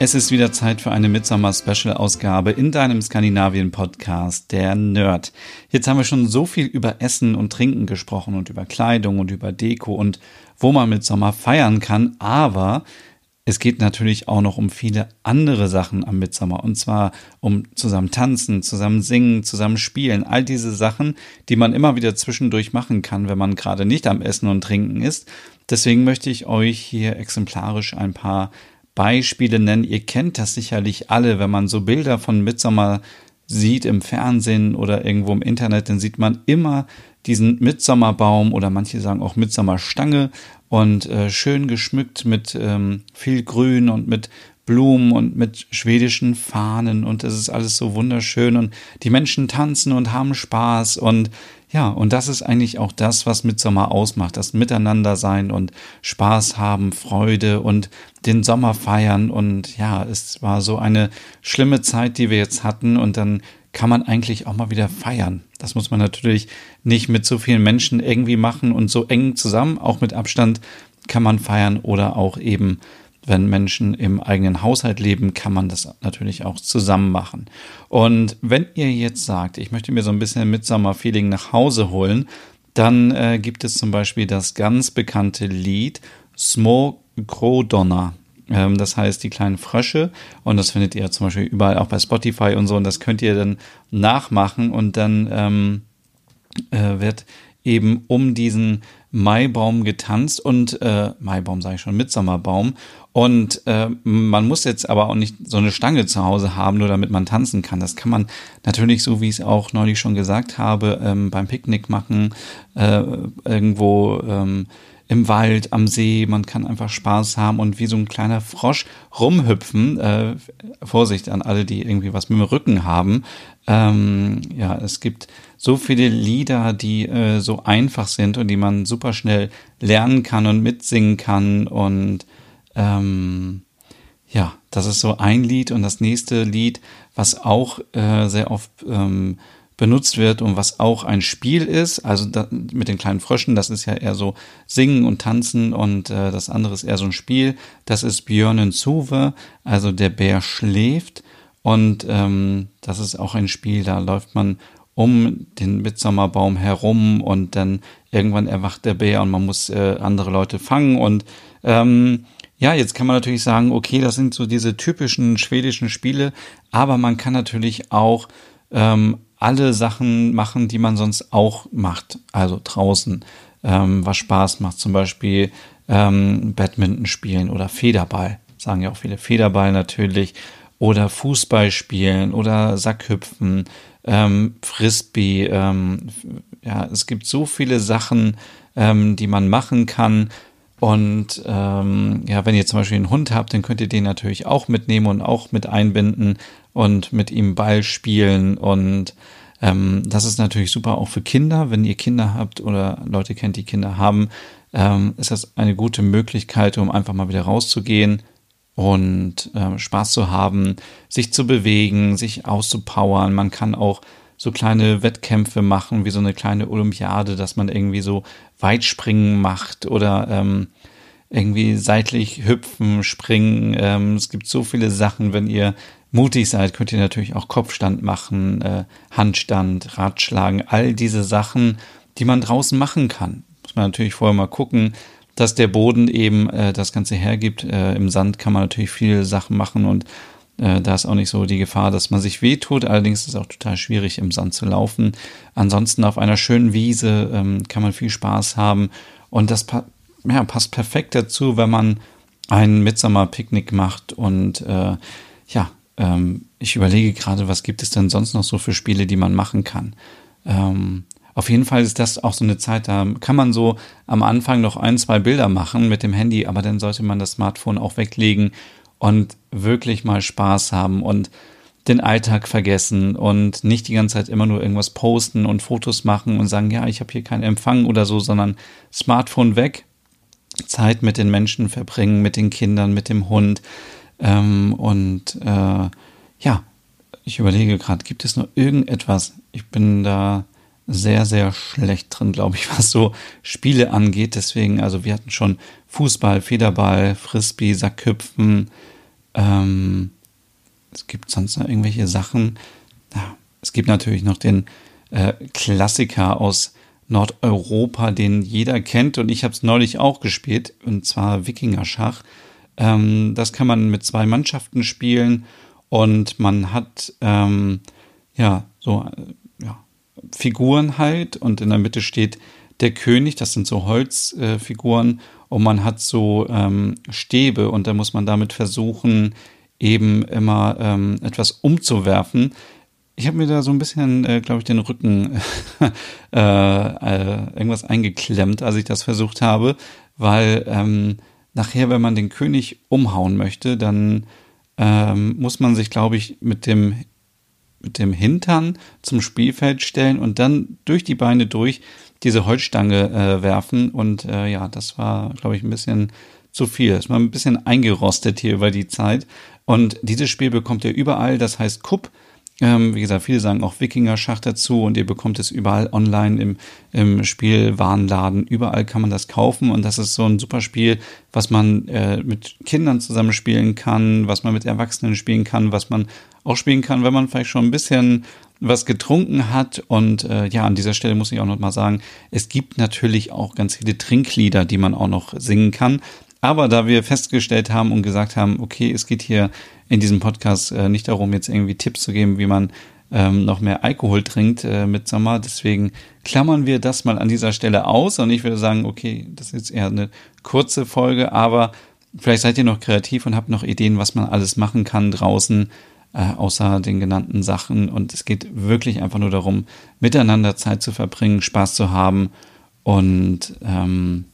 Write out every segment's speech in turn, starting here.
es ist wieder Zeit für eine Midsommer-Special-Ausgabe in deinem Skandinavien-Podcast, der Nerd. Jetzt haben wir schon so viel über Essen und Trinken gesprochen und über Kleidung und über Deko und wo man mit Sommer feiern kann, aber es geht natürlich auch noch um viele andere Sachen am Mitsommer und zwar um zusammen tanzen, zusammen singen, zusammen spielen, all diese Sachen, die man immer wieder zwischendurch machen kann, wenn man gerade nicht am Essen und Trinken ist. Deswegen möchte ich euch hier exemplarisch ein paar Beispiele nennen. Ihr kennt das sicherlich alle, wenn man so Bilder von Midsommer sieht im Fernsehen oder irgendwo im Internet, dann sieht man immer diesen Mitsommerbaum oder manche sagen auch Mitsommerstange und äh, schön geschmückt mit ähm, viel Grün und mit Blumen und mit schwedischen Fahnen und es ist alles so wunderschön und die Menschen tanzen und haben Spaß und ja, und das ist eigentlich auch das, was Mitsommer ausmacht, das Miteinander sein und Spaß haben, Freude und den Sommer feiern und ja, es war so eine schlimme Zeit, die wir jetzt hatten und dann kann man eigentlich auch mal wieder feiern. Das muss man natürlich nicht mit so vielen Menschen irgendwie machen und so eng zusammen, auch mit Abstand kann man feiern oder auch eben wenn Menschen im eigenen Haushalt leben, kann man das natürlich auch zusammen machen. Und wenn ihr jetzt sagt, ich möchte mir so ein bisschen Midsummer-Feeling nach Hause holen, dann äh, gibt es zum Beispiel das ganz bekannte Lied Små Grodonner. Ähm, das heißt die kleinen Frösche und das findet ihr zum Beispiel überall auch bei Spotify und so und das könnt ihr dann nachmachen und dann ähm, äh, wird eben um diesen Maibaum getanzt und äh, Maibaum sage ich schon, Mitsommerbaum. Und äh, man muss jetzt aber auch nicht so eine Stange zu Hause haben, nur damit man tanzen kann. Das kann man natürlich, so wie ich es auch neulich schon gesagt habe, ähm, beim Picknick machen, äh, irgendwo ähm, im Wald, am See. Man kann einfach Spaß haben und wie so ein kleiner Frosch rumhüpfen. Äh, Vorsicht an alle, die irgendwie was mit dem Rücken haben. Ähm, ja, es gibt so viele Lieder, die äh, so einfach sind und die man super schnell lernen kann und mitsingen kann und ähm, ja, das ist so ein Lied und das nächste Lied, was auch äh, sehr oft ähm, benutzt wird und was auch ein Spiel ist, also da, mit den kleinen Fröschen, das ist ja eher so Singen und Tanzen und äh, das andere ist eher so ein Spiel, das ist Björnen Suve, also der Bär schläft und ähm, das ist auch ein Spiel, da läuft man um den Mitsommerbaum herum und dann irgendwann erwacht der Bär und man muss äh, andere Leute fangen und ähm, ja, jetzt kann man natürlich sagen, okay, das sind so diese typischen schwedischen Spiele, aber man kann natürlich auch ähm, alle Sachen machen, die man sonst auch macht, also draußen, ähm, was Spaß macht, zum Beispiel ähm, Badminton spielen oder Federball, sagen ja auch viele Federball natürlich, oder Fußball spielen oder Sackhüpfen, ähm, Frisbee, ähm, ja, es gibt so viele Sachen, ähm, die man machen kann. Und ähm, ja, wenn ihr zum Beispiel einen Hund habt, dann könnt ihr den natürlich auch mitnehmen und auch mit einbinden und mit ihm Ball spielen. Und ähm, das ist natürlich super auch für Kinder. Wenn ihr Kinder habt oder Leute kennt, die Kinder haben, ähm, ist das eine gute Möglichkeit, um einfach mal wieder rauszugehen und äh, Spaß zu haben, sich zu bewegen, sich auszupowern. Man kann auch so kleine Wettkämpfe machen, wie so eine kleine Olympiade, dass man irgendwie so Weitspringen macht oder ähm, irgendwie seitlich hüpfen, springen. Ähm, es gibt so viele Sachen. Wenn ihr mutig seid, könnt ihr natürlich auch Kopfstand machen, äh, Handstand, Radschlagen, all diese Sachen, die man draußen machen kann. Muss man natürlich vorher mal gucken, dass der Boden eben äh, das Ganze hergibt. Äh, Im Sand kann man natürlich viele Sachen machen und äh, da ist auch nicht so die Gefahr, dass man sich wehtut. Allerdings ist es auch total schwierig, im Sand zu laufen. Ansonsten auf einer schönen Wiese ähm, kann man viel Spaß haben. Und das pa ja, passt perfekt dazu, wenn man ein Mitsommer-Picknick macht. Und äh, ja, ähm, ich überlege gerade, was gibt es denn sonst noch so für Spiele, die man machen kann. Ähm, auf jeden Fall ist das auch so eine Zeit, da kann man so am Anfang noch ein, zwei Bilder machen mit dem Handy, aber dann sollte man das Smartphone auch weglegen und wirklich mal Spaß haben. Und den Alltag vergessen und nicht die ganze Zeit immer nur irgendwas posten und Fotos machen und sagen, ja, ich habe hier keinen Empfang oder so, sondern Smartphone weg, Zeit mit den Menschen verbringen, mit den Kindern, mit dem Hund. Ähm, und äh, ja, ich überlege gerade, gibt es noch irgendetwas? Ich bin da sehr, sehr schlecht drin, glaube ich, was so Spiele angeht. Deswegen, also wir hatten schon Fußball, Federball, Frisbee, Sackhüpfen. Ähm, es gibt sonst noch irgendwelche Sachen. Ja, es gibt natürlich noch den äh, Klassiker aus Nordeuropa, den jeder kennt und ich habe es neulich auch gespielt, und zwar Wikinger-Schach. Ähm, das kann man mit zwei Mannschaften spielen und man hat ähm, ja so ja, Figuren halt und in der Mitte steht der König, das sind so Holzfiguren äh, und man hat so ähm, Stäbe und da muss man damit versuchen, eben immer ähm, etwas umzuwerfen. Ich habe mir da so ein bisschen, äh, glaube ich, den Rücken äh, äh, irgendwas eingeklemmt, als ich das versucht habe, weil ähm, nachher, wenn man den König umhauen möchte, dann ähm, muss man sich, glaube ich, mit dem mit dem Hintern zum Spielfeld stellen und dann durch die Beine durch diese Holzstange äh, werfen. Und äh, ja, das war, glaube ich, ein bisschen zu viel. Es war ein bisschen eingerostet hier über die Zeit. Und dieses Spiel bekommt ihr überall, das heißt Kupp. Ähm, wie gesagt, viele sagen auch Wikinger-Schach dazu und ihr bekommt es überall online im, im Spielwarenladen. Überall kann man das kaufen und das ist so ein super Spiel, was man äh, mit Kindern zusammen spielen kann, was man mit Erwachsenen spielen kann, was man auch spielen kann, wenn man vielleicht schon ein bisschen was getrunken hat. Und äh, ja, an dieser Stelle muss ich auch noch mal sagen, es gibt natürlich auch ganz viele Trinklieder, die man auch noch singen kann. Aber da wir festgestellt haben und gesagt haben, okay, es geht hier in diesem Podcast äh, nicht darum, jetzt irgendwie Tipps zu geben, wie man ähm, noch mehr Alkohol trinkt äh, mit Sommer. Deswegen klammern wir das mal an dieser Stelle aus. Und ich würde sagen, okay, das ist jetzt eher eine kurze Folge, aber vielleicht seid ihr noch kreativ und habt noch Ideen, was man alles machen kann draußen, äh, außer den genannten Sachen. Und es geht wirklich einfach nur darum, miteinander Zeit zu verbringen, Spaß zu haben und ähm,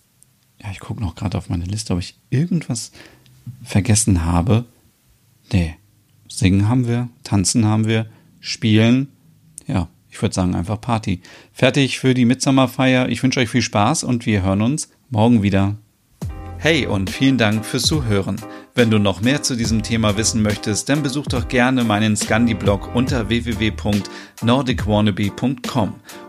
ja, ich gucke noch gerade auf meine Liste, ob ich irgendwas vergessen habe. Nee. Singen haben wir, tanzen haben wir, spielen. Ja, ich würde sagen einfach Party. Fertig für die Mitsommerfeier. Ich wünsche euch viel Spaß und wir hören uns morgen wieder. Hey und vielen Dank fürs Zuhören. Wenn du noch mehr zu diesem Thema wissen möchtest, dann besuch doch gerne meinen Scandi-Blog unter www.nordicwannabe.com.